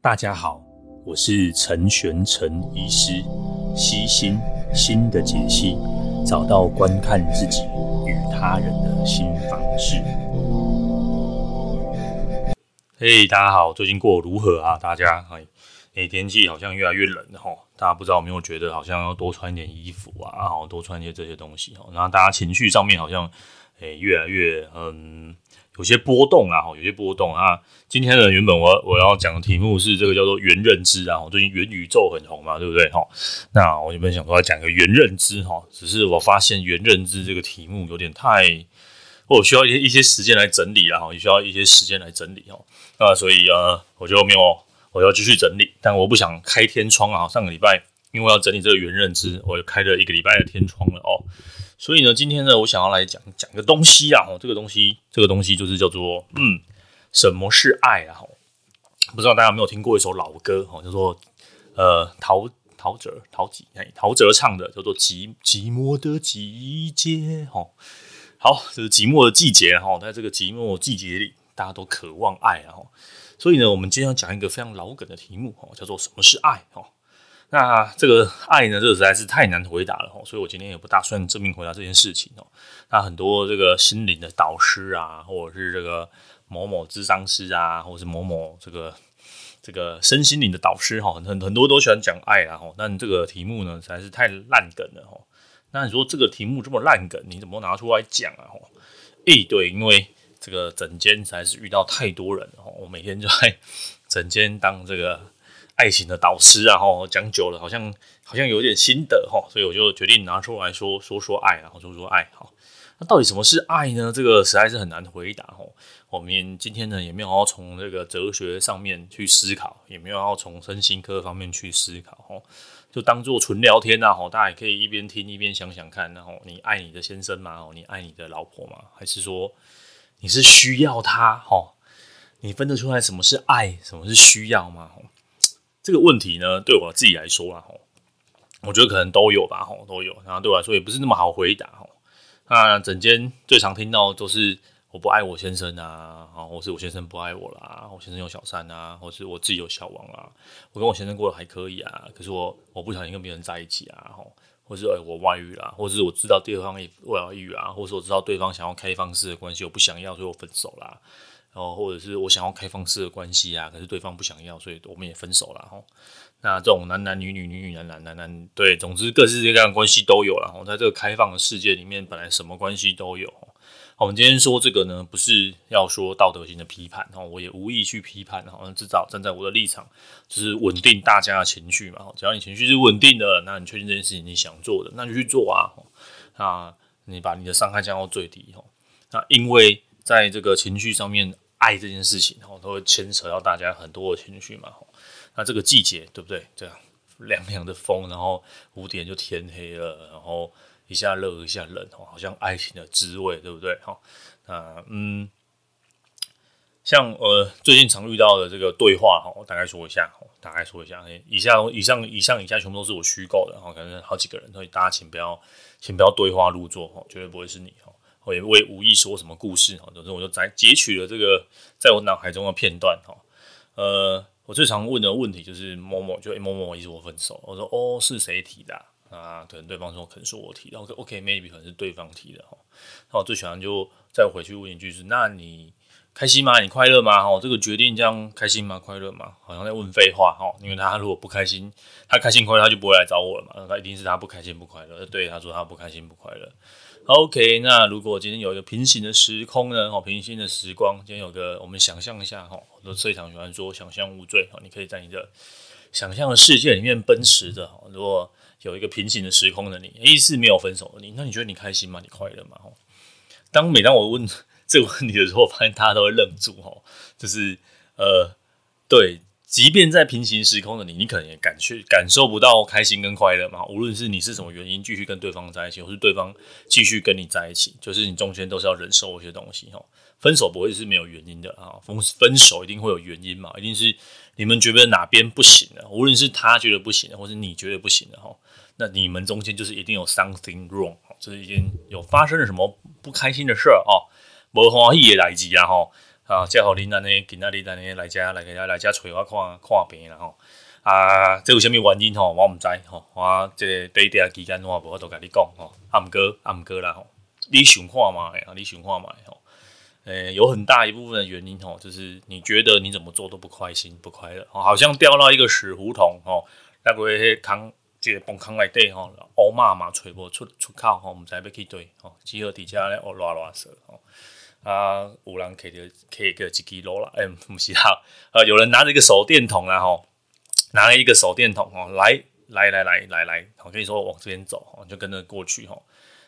大家好，我是陈玄陈医师，悉心心的解析，找到观看自己与他人的新方式。嘿，大家好，最近过得如何啊？大家，哎，哎，天气好像越来越冷了哈，大家不知道有没有觉得好像要多穿点衣服啊，好多穿些这些东西哈，然后大家情绪上面好像，哎，越来越嗯。有些波动啊，有些波动啊。今天呢，原本我我要讲的题目是这个叫做元认知啊。最近元宇宙很红嘛，对不对？哈，那我原本想说要讲个元认知哈，只是我发现元认知这个题目有点太，我需要一些一些时间来整理啊，哈，也需要一些时间来整理哈。那所以呃，我就没有，我要继续整理，但我不想开天窗啊。上个礼拜因为要整理这个元认知，我就开了一个礼拜的天窗了哦。所以呢，今天呢，我想要来讲讲个东西啊，这个东西，这个东西就是叫做，嗯，什么是爱啊？不知道大家有没有听过一首老歌，哈，叫做，呃，陶陶喆、陶喆，陶喆唱的，叫做《寂寂寞的季节》，哈，好，这是寂寞的季节，哈，在这个寂寞季节里，大家都渴望爱啊，所以呢，我们今天要讲一个非常老梗的题目，哈，叫做什么是爱，哈。那这个爱呢，这个实在是太难回答了，所以我今天也不打算正面回答这件事情哦。那很多这个心灵的导师啊，或者是这个某某智商师啊，或者是某某这个这个身心灵的导师哈，很很多都喜欢讲爱啦哈。但这个题目呢，实在是太烂梗了哈。那你说这个题目这么烂梗，你怎么拿出来讲啊？诶，对，因为这个整间实在是遇到太多人了哈，我每天就在整间当这个。爱情的导师啊，吼，讲久了好像好像有点心得哈，所以我就决定拿出来说说说爱，然后说说爱。好，那到底什么是爱呢？这个实在是很难回答哈。我们今天呢也没有要从这个哲学上面去思考，也没有要从身心科方面去思考哈，就当做纯聊天呐，吼，大家也可以一边听一边想想看，然后你爱你的先生吗？哦，你爱你的老婆吗？还是说你是需要他？哈，你分得出来什么是爱，什么是需要吗？这个问题呢，对我自己来说啊，我觉得可能都有吧，都有。然后对我来说也不是那么好回答，哈。那整间最常听到都是我不爱我先生啊，或是我先生不爱我啦，我先生有小三啊，或是我自己有小王啊，我跟我先生过得还可以啊，可是我我不小心跟别人在一起啊，或是我外遇啦，或是我知道对方也外遇啊，或是我知道对方想要开放式的关系，我不想要，所以我分手啦。哦，或者是我想要开放式的关系啊，可是对方不想要，所以我们也分手了哈。那这种男男女女、女女男男、男男，对，总之各式各样的关系都有了。在这个开放的世界里面，本来什么关系都有。我们今天说这个呢，不是要说道德性的批判，我也无意去批判，好像至少站在我的立场，就是稳定大家的情绪嘛。只要你情绪是稳定的，那你确定这件事情你想做的，那就去做啊。那，你把你的伤害降到最低。那因为在这个情绪上面，爱这件事情，然都会牵扯到大家很多的情绪嘛。那这个季节，对不对？这样凉凉的风，然后五点就天黑了，然后一下热一下冷，好像爱情的滋味，对不对？哈，那嗯，像呃最近常遇到的这个对话，哈，我大概说一下，大概说一下，以下以上以上以下全部都是我虚构的，哈，可能好几个人，所以大家请不要，请不要对话入座，哈，绝对不会是你，哈。我也无意说什么故事哈，总之我就摘截取了这个在我脑海中的片段哈。呃，我最常问的问题就是某某就某某意思我分手，我说哦是谁提的啊？可能对方说可能是我提的我说 OK maybe 可能是对方提的哈。那我最喜欢就再回去问一句是那你开心吗？你快乐吗？哈，这个决定这样开心吗？快乐吗？好像在问废话哈，因为他如果不开心，他开心快乐他就不会来找我了嘛，那他一定是他不开心不快乐。对，他说他不开心不快乐。OK，那如果今天有一个平行的时空呢？哦，平行的时光，今天有个，我们想象一下哈，我都最常喜欢说想象无罪哈，你可以在你的想象的世界里面奔驰着。如果有一个平行的时空的你，一是没有分手的你，那你觉得你开心吗？你快乐吗？哈，当每当我问 这个问题的时候，我发现大家都会愣住哈，就是呃，对。即便在平行时空的你，你可能也感觉感受不到开心跟快乐嘛。无论是你是什么原因继续跟对方在一起，或是对方继续跟你在一起，就是你中间都是要忍受一些东西哈。分手不会是没有原因的啊，分分手一定会有原因嘛，一定是你们觉得哪边不行了，无论是他觉得不行的，或是你觉得不行的哈，那你们中间就是一定有 something wrong，就是已经有发生了什么不开心的事儿啊，不欢喜的代志啊哈。啊，叫好恁安尼，今仔日安尼来遮来遮来遮找我看看病啦吼。啊，这有啥物原因吼？我毋知吼。我这个第一段期间我无法度甲你讲吼。啊毋过啊毋过啦吼，你想看嘛？啊，你想看嘛？吼，诶，有很大一部分的原因吼，就是你觉得你怎么做都不开心、不快乐，好像掉到一个死胡同吼。那个迄坑，这个崩坑内底吼，乌骂嘛找无出出口吼，毋知要去对吼，只好伫遮咧乌拉拉说吼。啊，有人摕着摕个一支罗啦，哎、欸，不是哈，呃，有人拿着一个手电筒啦，吼，拿了一个手电筒哦，来来来来来来，我跟你说往这边走，就跟着过去吼。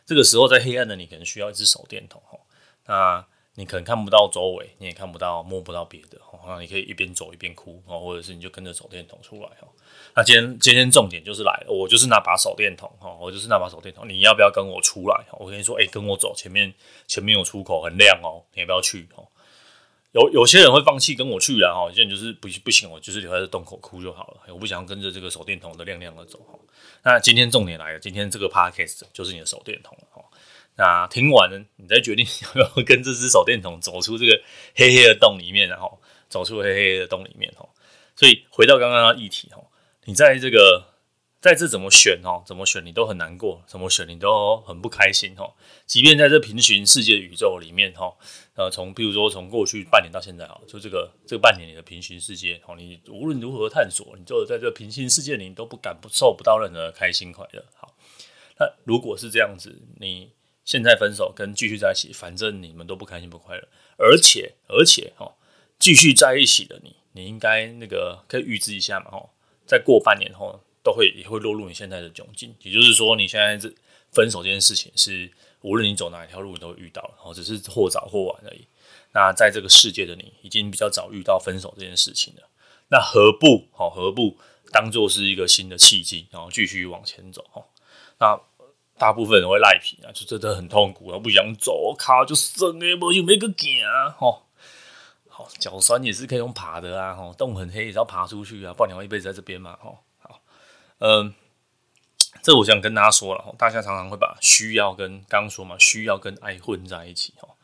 这个时候在黑暗的你可能需要一支手电筒吼，那你可能看不到周围，你也看不到摸不到别的，吼，那你可以一边走一边哭，哦，或者是你就跟着手电筒出来，吼。那今天今天重点就是来了，我就是那把手电筒哈，我就是那把手电筒，你要不要跟我出来？我跟你说，哎、跟我走，前面前面有出口，很亮哦，你要不要去？有有些人会放弃跟我去然后有些人就是不不行，我就是留在洞口哭就好了，我不想要跟着这个手电筒的亮亮的走哈。那今天重点来了，今天这个 podcast 就是你的手电筒哈。那听完了，你再决定 要不要跟这只手电筒走出这个黑黑的洞里面，然后走出黑黑的洞里面哈。所以回到刚刚的议题哈。你在这个，在这怎么选哦？怎么选你都很难过，怎么选你都很不开心哦。即便在这平行世界宇宙里面哈，呃，从比如说从过去半年到现在哈，就这个这个半年里的平行世界哦，你无论如何探索，你就在这平行世界里你都不感受不到任何开心快乐。好，那如果是这样子，你现在分手跟继续在一起，反正你们都不开心不快乐，而且而且哈，继续在一起的你，你应该那个可以预知一下嘛哈。再过半年后，都会也会落入你现在的窘境。也就是说，你现在这分手这件事情是无论你走哪一条路，你都会遇到，然后只是或早或晚而已。那在这个世界的你，已经比较早遇到分手这件事情了。那何不好？何不当做是一个新的契机，然后继续往前走？哈，那大部分人会赖皮啊，就真的很痛苦，然后不想走，卡就生诶，没有没个行啊，哈。脚酸也是可以用爬的啊，吼，洞很黑也是要爬出去啊，不然你会一辈子在这边嘛，吼，好，嗯，这我想跟大家说了，大家常常会把需要跟刚刚说嘛，需要跟爱混在一起，吼，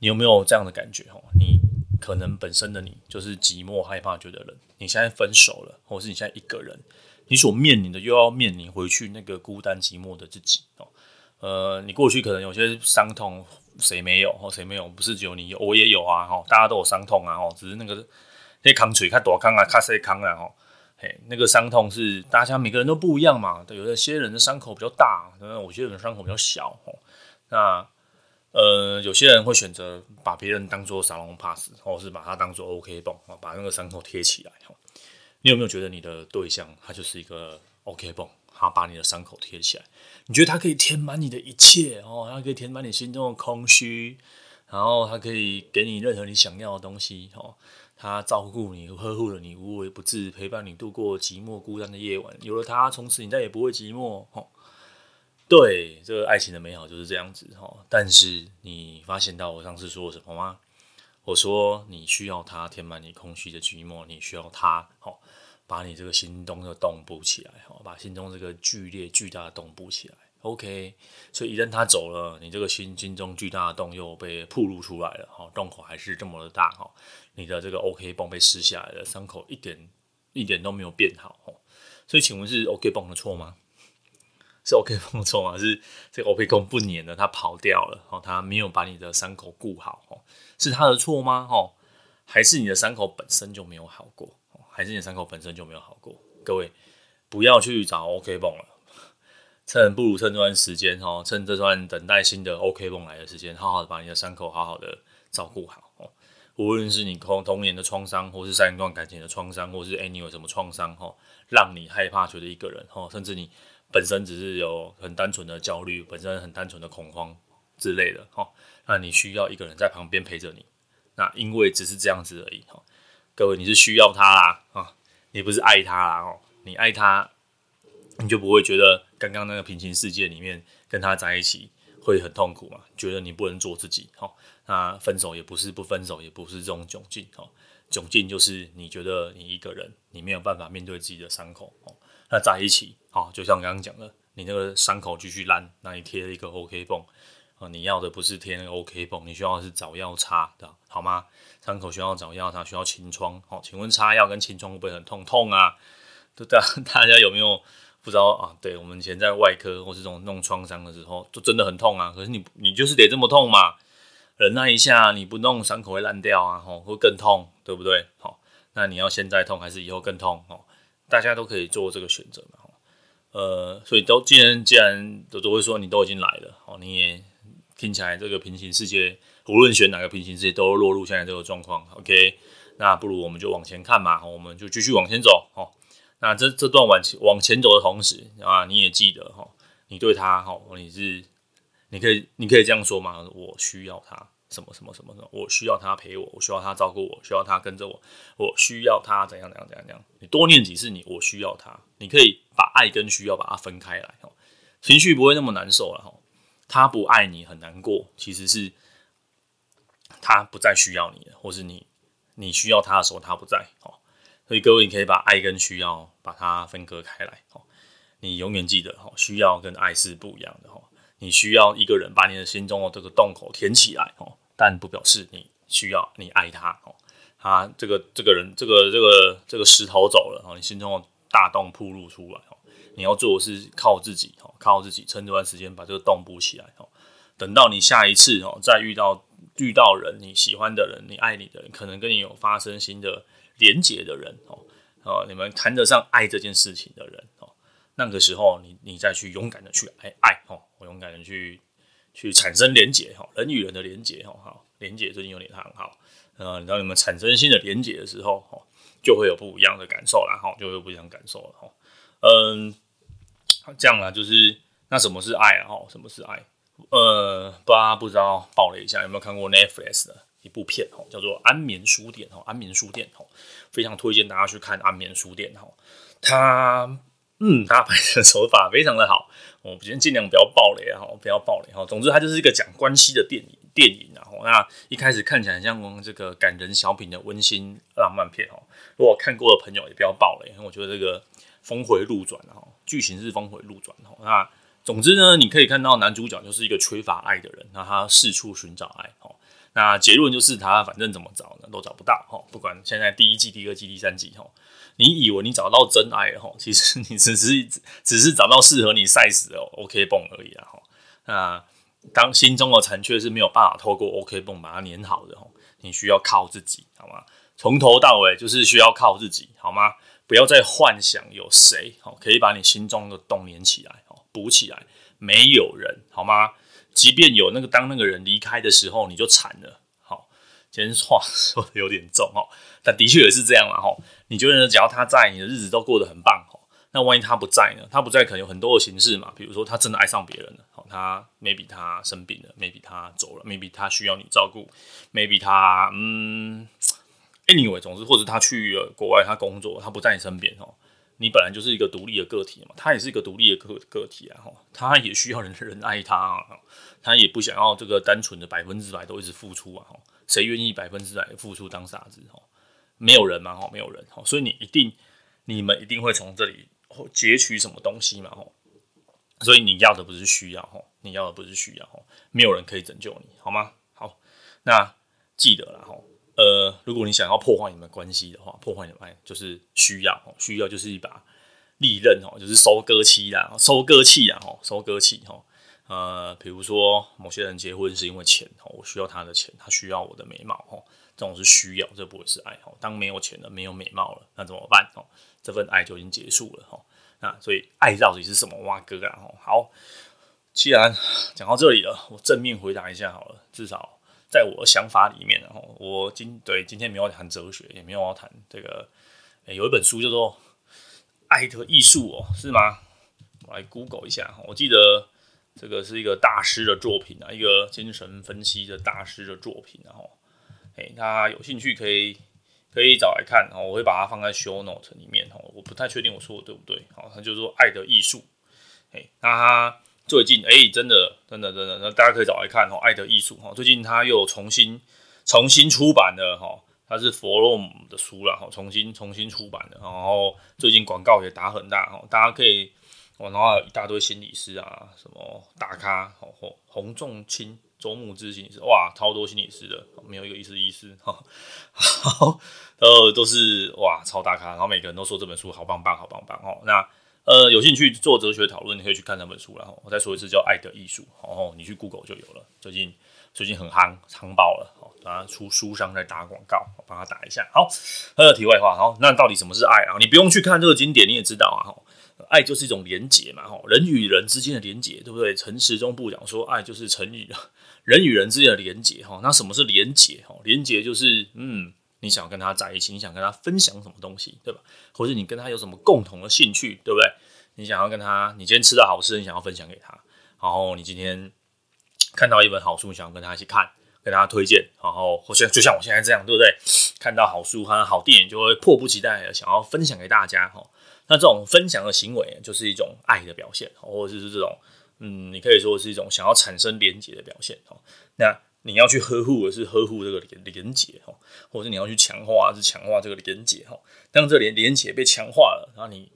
你有没有这样的感觉？吼，你可能本身的你就是寂寞害怕觉得冷，你现在分手了，或是你现在一个人，你所面临的又要面临回去那个孤单寂寞的自己，哦，呃，你过去可能有些伤痛。谁没有？哦，谁没有？不是只有你有，我也有啊！哈，大家都有伤痛啊！哦，只是那个那扛锤看多扛啊，看谁扛啊？哈，嘿，那个伤痛是大家每个人都不一样嘛。对，有些人的伤口比较大，那有些人伤口比较小。哦，那呃，有些人会选择把别人当做沙龙 pass，或是把它当做 OK 绷，把那个伤口贴起来。你有没有觉得你的对象他就是一个 OK 绷？他把你的伤口贴起来，你觉得他可以填满你的一切哦，他可以填满你心中的空虚，然后他可以给你任何你想要的东西哦。他照顾你，呵护了你，无微不至，陪伴你度过寂寞孤单的夜晚。有了他，从此你再也不会寂寞哦。对，这个爱情的美好就是这样子哦。但是你发现到我上次说什么吗？我说你需要他填满你空虚的寂寞，你需要他哦。把你这个心中的洞补起来，哈，把心中这个剧烈巨大的洞补起来。OK，所以一旦他走了，你这个心心中巨大的洞又被暴露出来了，哈，洞口还是这么的大，哈，你的这个 OK 绷被撕下来了，伤口一点一点都没有变好，哈，所以请问是 OK 绷的错吗？是 OK 绷的错吗？是这个 OK 绷不粘了，他跑掉了，哦，他没有把你的伤口顾好，哦，是他的错吗？哦，还是你的伤口本身就没有好过？还是你伤口本身就没有好过，各位不要去找 OK 绷了，趁不如趁这段时间哈，趁这段等待新的 OK 绷来的时间，好好的把你的伤口好好的照顾好哦。无论是你童童年的创伤，或是上一段感情的创伤，或是哎你有什么创伤哈，让你害怕觉得一个人哈，甚至你本身只是有很单纯的焦虑，本身很单纯的恐慌之类的哈，那你需要一个人在旁边陪着你，那因为只是这样子而已哈。各位，你是需要他啦啊，你不是爱他啦哦。你爱他，你就不会觉得刚刚那个平行世界里面跟他在一起会很痛苦嘛？觉得你不能做自己哦。那分手也不是不分手，也不是这种窘境哦。窘境就是你觉得你一个人，你没有办法面对自己的伤口哦。那在一起，好，就像刚刚讲的，你那个伤口继续烂，那你贴了一个 OK 绷哦，你要的不是贴那个 OK 绷，你需要的是找药擦的，好吗？伤口需要找药擦，需要清创。好，请问擦药跟清创会不会很痛？痛啊！对大 大家有没有不知道啊？对，我们以前在外科或是这种弄创伤的时候，就真的很痛啊。可是你你就是得这么痛嘛，忍耐一下，你不弄伤口会烂掉啊，吼，会更痛，对不对？好，那你要现在痛还是以后更痛？哦，大家都可以做这个选择嘛。呃，所以都既然既然都都会说你都已经来了，哦，你也。听起来这个平行世界，无论选哪个平行世界，都落入现在这个状况。OK，那不如我们就往前看嘛，我们就继续往前走。哦，那这这段往前往前走的同时啊，你也记得哈，你对他哈，你是你可以你可以这样说嘛，我需要他什么什么什么什么，我需要他陪我，我需要他照顾我，需要他跟着我，我需要他怎样怎样怎样怎样。你多念几次，你我需要他，你可以把爱跟需要把它分开来，情绪不会那么难受了哈。他不爱你很难过，其实是他不再需要你了，或是你你需要他的时候他不在哦。所以各位，你可以把爱跟需要把它分割开来哦。你永远记得哦，需要跟爱是不一样的哦。你需要一个人把你的心中的这个洞口填起来哦，但不表示你需要你爱他哦。他这个这个人这个这个这个石头走了哦，你心中的大洞暴露出来哦。你要做的是靠自己，靠自己撑这段时间把这个洞补起来，等到你下一次哦再遇到遇到人，你喜欢的人，你爱你的人，可能跟你有发生新的连结的人，哦，你们谈得上爱这件事情的人，哦，那个时候你你再去勇敢的去爱爱，哦，我勇敢的去去产生连结，哈，人与人的连结，哈，好，连结最近有点很好，呃，当你们产生新的连结的时候，哦，就会有不一样的感受了，哈，就会不一样感受了，哈。嗯，这样啦，就是那什么是爱啊？哈，什么是爱？呃，大家不知道，爆雷一下，有没有看过 Netflix 的一部片？哦，叫做《安眠书店》哦，《安眠书店》哦，非常推荐大家去看《安眠书店》哈。它，嗯，它拍的手法非常的好。我今天尽量不要爆雷，哈，不要爆雷哈。总之，它就是一个讲关系的电影，电影然后。那一开始看起来很像这个感人小品的温馨浪漫片哦。如果看过的朋友也不要爆雷，因为我觉得这个。峰回路转哈，剧情是峰回路转哈。那总之呢，你可以看到男主角就是一个缺乏爱的人，那他四处寻找爱哈。那结论就是他反正怎么找呢，都找不到哈。不管现在第一季、第二季、第三季哈，你以为你找到真爱了哈，其实你只是只是找到适合你 size 的 OK 泵而已啊哈。那当心中的残缺是没有办法透过 OK 泵把它粘好的哈，你需要靠自己好吗？从头到尾就是需要靠自己好吗？不要再幻想有谁哦可以把你心中的洞连起来补起来，没有人好吗？即便有那个当那个人离开的时候，你就惨了。好，今天话 说的有点重哦，但的确也是这样嘛哈。你觉得只要他在，你的日子都过得很棒哈。那万一他不在呢？他不在可能有很多的形式嘛，比如说他真的爱上别人了，好，他 maybe 他生病了，maybe 他走了，maybe 他需要你照顾，maybe 他嗯。Anyway，总之，或者他去了国外，他工作，他不在你身边哦。你本来就是一个独立的个体嘛，他也是一个独立的个个体啊。哈，他也需要人 人爱他啊。他也不想要这个单纯的百分之百都一直付出啊。哈，谁愿意百分之百付出当傻子？哈，没有人嘛。哈，没有人。哈，所以你一定，你们一定会从这里截取什么东西嘛。哈，所以你要的不是需要，哈，你要的不是需要，哈，没有人可以拯救你，好吗？好，那记得了，哈。呃，如果你想要破坏你们关系的话，破坏你们爱就是需要，需要就是一把利刃哦，就是收割器啦，收割器啊，收割器哈。呃，比如说某些人结婚是因为钱哦，我需要他的钱，他需要我的美貌哦，这种是需要，这不会是爱哦。当没有钱了，没有美貌了，那怎么办哦？这份爱就已经结束了哦。那所以爱到底是什么？哇哥啊，好，既然讲到这里了，我正面回答一下好了，至少。在我的想法里面，然后我今对今天没有谈哲学，也没有要谈这个。有一本书叫做《爱的艺术》哦，是吗？我来 Google 一下。我记得这个是一个大师的作品啊，一个精神分析的大师的作品。然后，诶，大家有兴趣可以可以找来看。然后我会把它放在 Show Note 里面。哦，我不太确定我说的对不对。好，它就是说《爱的艺术》。诶，那它。最近哎、真的，真的，真的，那大家可以找来看哈，《爱的艺术》哈，最近他又重新重新出版的哈，它是弗洛姆的书了哈，重新重新出版的，然后最近广告也打很大哈，大家可以哇，然后一大堆心理师啊，什么大咖，哦，洪仲清、周牧之心理师，哇，超多心理师的，没有一个医师医师，哈，好，呃，都是哇，超大咖，然后每个人都说这本书好棒棒，好棒棒哦。那呃，有兴趣做哲学讨论，你可以去看那本书，然后我再说一次，叫《爱的艺术》，哦，你去 Google 就有了，最近。最近很夯，夯爆了，好，大家出书商在打广告，我帮他打一下。好，还有题外话，好，那到底什么是爱啊？你不用去看这个经典，你也知道啊，哈，爱就是一种连结嘛，哈，人与人之间的连结，对不对？陈时中部长说，爱就是成语，人与人之间的连结，哈，那什么是连结？哈，连结就是，嗯，你想跟他在一起，你想跟他分享什么东西，对吧？或者你跟他有什么共同的兴趣，对不对？你想要跟他，你今天吃到好吃，你想要分享给他，然后你今天。看到一本好书，想要跟他一起看，跟大家推荐，然后或像就像我现在这样，对不对？看到好书和好电影，就会迫不及待的想要分享给大家哈。那这种分享的行为，就是一种爱的表现，或者是这种，嗯，你可以说是一种想要产生连结的表现哈。那你要去呵护的是呵护这个连连结哈，或者是你要去强化是强化这个连结哈。当这连连结被强化了，然后你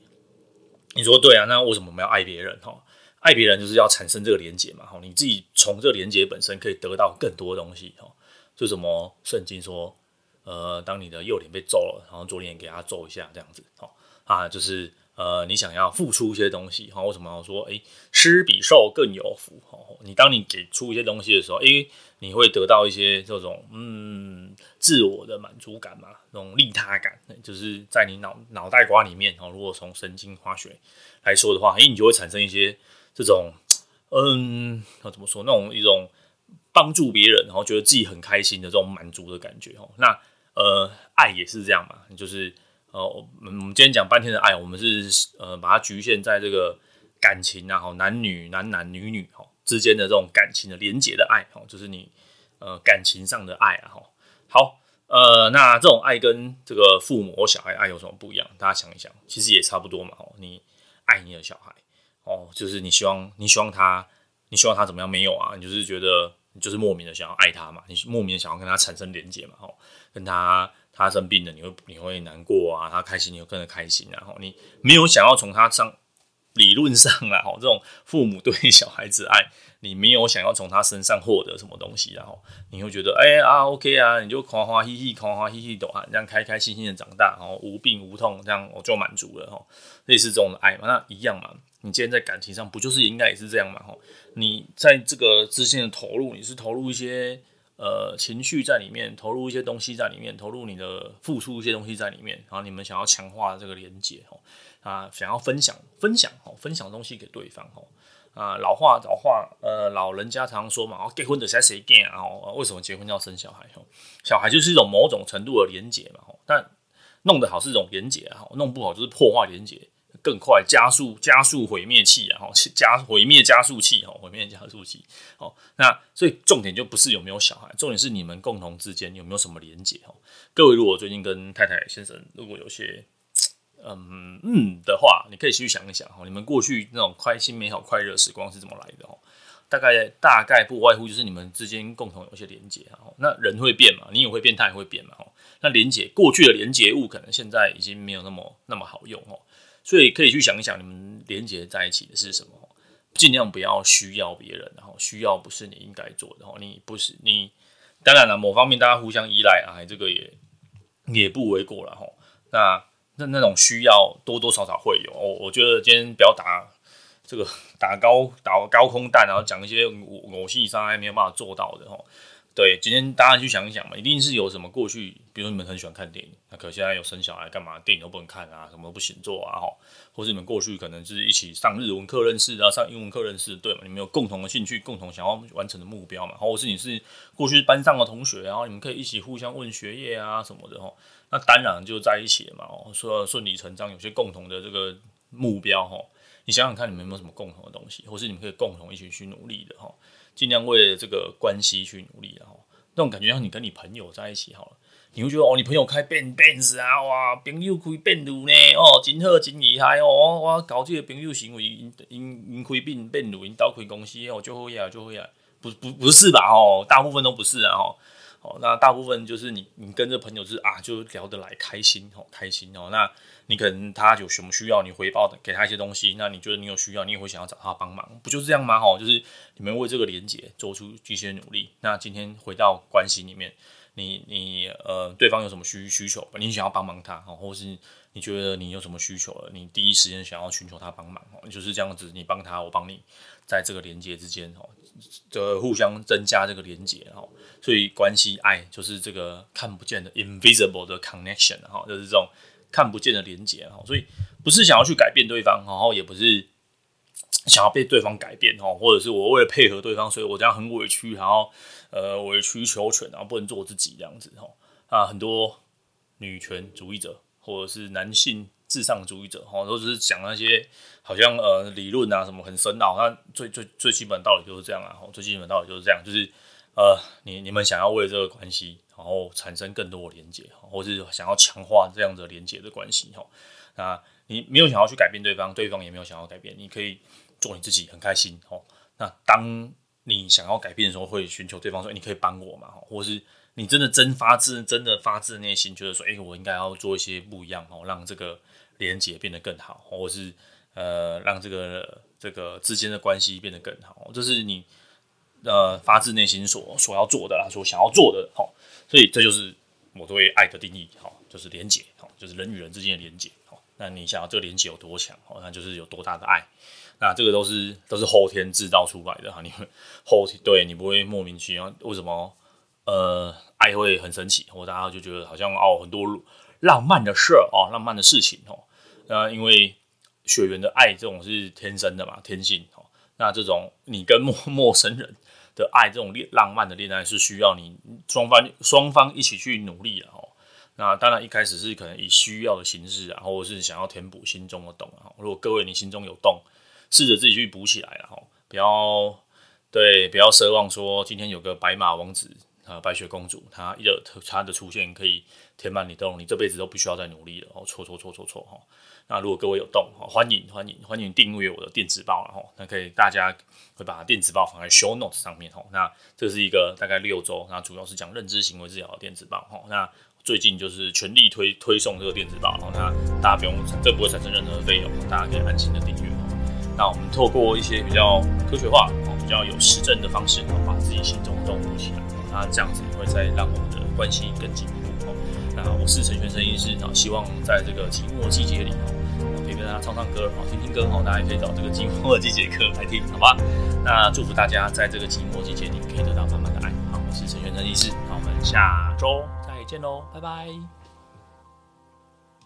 你说对啊，那为什么我们要爱别人哈？爱别人就是要产生这个连接嘛，哈，你自己从这个连接本身可以得到更多东西，哈，就什么圣经说，呃，当你的右脸被揍了，然后左脸给他揍一下，这样子，哈，啊，就是呃，你想要付出一些东西，哈，为什么要说，诶，施比受更有福，你当你给出一些东西的时候，诶，你会得到一些这种，嗯，自我的满足感嘛，那种利他感，就是在你脑脑袋瓜里面，哦，如果从神经化学来说的话，诶，你就会产生一些。这种，嗯，要怎么说？那种一种帮助别人，然后觉得自己很开心的这种满足的感觉哦。那呃，爱也是这样嘛，就是呃，我们今天讲半天的爱，我们是呃把它局限在这个感情啊，哈，男女、男男女女哈之间的这种感情的连结的爱哈，就是你呃感情上的爱啊哈。好，呃，那这种爱跟这个父母或小孩爱有什么不一样？大家想一想，其实也差不多嘛。哦，你爱你的小孩。哦，就是你希望你希望他，你希望他怎么样？没有啊，你就是觉得你就是莫名的想要爱他嘛，你莫名的想要跟他产生连接嘛，哦，跟他他生病了，你会你会难过啊，他开心你会跟着开心，然后你没有想要从他上理论上啦，哦，这种父母对小孩子爱，你没有想要从他身上获得什么东西，然后你会觉得哎啊 OK 啊，你就夸夸嘻嘻，夸夸嘻嘻的啊，这样开开心心的长大，然后无病无痛，这样我就满足了哈，类似这种的爱嘛，那一样嘛。你今天在感情上不就是应该也是这样嘛？吼，你在这个之间的投入，你是投入一些呃情绪在里面，投入一些东西在里面，投入你的付出一些东西在里面，然后你们想要强化这个连接，哦啊，想要分享分享，哦分享东西给对方，哦啊，老话老话，呃，老人家常常说嘛，哦，结婚的谁谁干啊？哦，为什么结婚要生小孩？吼，小孩就是一种某种程度的连接嘛，吼，但弄得好是一种连接，哈，弄不好就是破坏连接。更快加速加速毁灭器啊！哈，加毁灭加速器哈，毁灭加速器。好，那所以重点就不是有没有小孩，重点是你们共同之间有没有什么连结哈。各位如果最近跟太太先生如果有些嗯嗯的话，你可以去想一想哈，你们过去那种开心美好快乐时光是怎么来的哈？大概大概不外乎就是你们之间共同有一些连结哈。那人会变嘛，你也会变，他也会变嘛。那连结过去的连结物可能现在已经没有那么那么好用哦。所以可以去想一想，你们连接在一起的是什么？尽量不要需要别人，然后需要不是你应该做的，然后你不是你，当然了，某方面大家互相依赖啊，这个也也不为过了哈。那那那种需要多多少少会有，我我觉得今天不要打这个打高打高空弹，然后讲一些我我心理上还没有办法做到的哈。对，今天大家去想一想嘛，一定是有什么过去，比如说你们很喜欢看电影，那可现在有生小孩干嘛，电影都不能看啊，什么都不行做啊，哈，或是你们过去可能就是一起上日文课认识的，上英文课认识，对嘛？你们有共同的兴趣，共同想要完成的目标嘛，或是你是过去班上的同学，然后你们可以一起互相问学业啊什么的，哈，那当然就在一起了嘛，哦，说顺理成章，有些共同的这个目标，哈，你想想看，你们有没有什么共同的东西，或是你们可以共同一起去努力的，哈。尽量为了这个关系去努力，然后那种感觉像你跟你朋友在一起好了，你会觉得哦，你朋友开奔驰啊，哇，朋友开变路呢，哦，真好，真厉害哦，我搞这个朋友行为，因因因开变变路，因倒开公司哦，就会呀，就会呀，不不不是吧？哦，大部分都不是啊，哦哦，那大部分就是你你跟这朋友是啊，就聊得来，开心哦，开心哦。那你可能他有什么需要，你回报的给他一些东西，那你觉得你有需要，你也会想要找他帮忙，不就是这样吗？哈，就是你们为这个连接做出一些努力。那今天回到关系里面，你你呃，对方有什么需需求，你想要帮忙他，或是你觉得你有什么需求了，你第一时间想要寻求他帮忙，哦，就是这样子，你帮他，我帮你，在这个连接之间，哦，这互相增加这个连接，哦。所以关系爱就是这个看不见的 invisible 的 connection 哈，就是这种看不见的连接哈。所以不是想要去改变对方，然后也不是想要被对方改变哈，或者是我为了配合对方，所以我这样很委屈，然后呃委曲求全，然后不能做自己这样子哈。啊，很多女权主义者或者是男性至上主义者哈，都是讲那些好像呃理论啊什么很深奥，那最最最基本道理就是这样啊，最基本道理就是这样，就是。呃，你你们想要为这个关系，然后产生更多的连接，或是想要强化这样的连接的关系，哈，那你没有想要去改变对方，对方也没有想要改变，你可以做你自己，很开心，哦。那当你想要改变的时候，会寻求对方说，你可以帮我吗？或是你真的真发自真的发自内心觉得说，哎，我应该要做一些不一样，哦，让这个连接变得更好，或是呃，让这个这个之间的关系变得更好，这是你。呃，发自内心所所要做的啦，所想要做的，齁，所以这就是我对爱的定义，齁，就是连结，齁，就是人与人之间的连结，好，那你想要这个连结有多强，好，那就是有多大的爱，那这个都是都是后天制造出来的哈，你会后天对你不会莫名其妙为什么呃爱会很神奇，或大家就觉得好像哦很多浪漫的事儿哦，浪漫的事情哦，那因为血缘的爱这种是天生的嘛，天性哦，那这种你跟陌陌生人。的爱，这种恋浪漫的恋爱是需要你双方双方一起去努力的哦。那当然一开始是可能以需要的形式，然后是想要填补心中的洞啊。如果各位你心中有洞，试着自己去补起来，然后不要对，不要奢望说今天有个白马王子啊，白雪公主，她一个他的出现可以填满你洞，你这辈子都不需要再努力了哦。错错错错错哈。那如果各位有动，欢迎欢迎欢迎订阅我的电子报，然后那可以大家会把电子报放在 show notes 上面吼。那这是一个大概六周，那主要是讲认知行为治疗的电子报吼。那最近就是全力推推送这个电子报，然后那大家不用，这不会产生任何的费用，大家可以安心的订阅。那我们透过一些比较科学化、比较有实证的方式，把自己心中的动物起来，那这样子会再让我们的关系更进一步。那我是陈玄生医师，希望在这个寂寞季节里，可以跟大家唱唱歌，听听歌，大家也可以找这个寂寞的季节课来听，好吧？那祝福大家在这个寂寞季节里可以得到满满的爱。好，我是陈玄生医师，那我们下周再见喽，拜拜。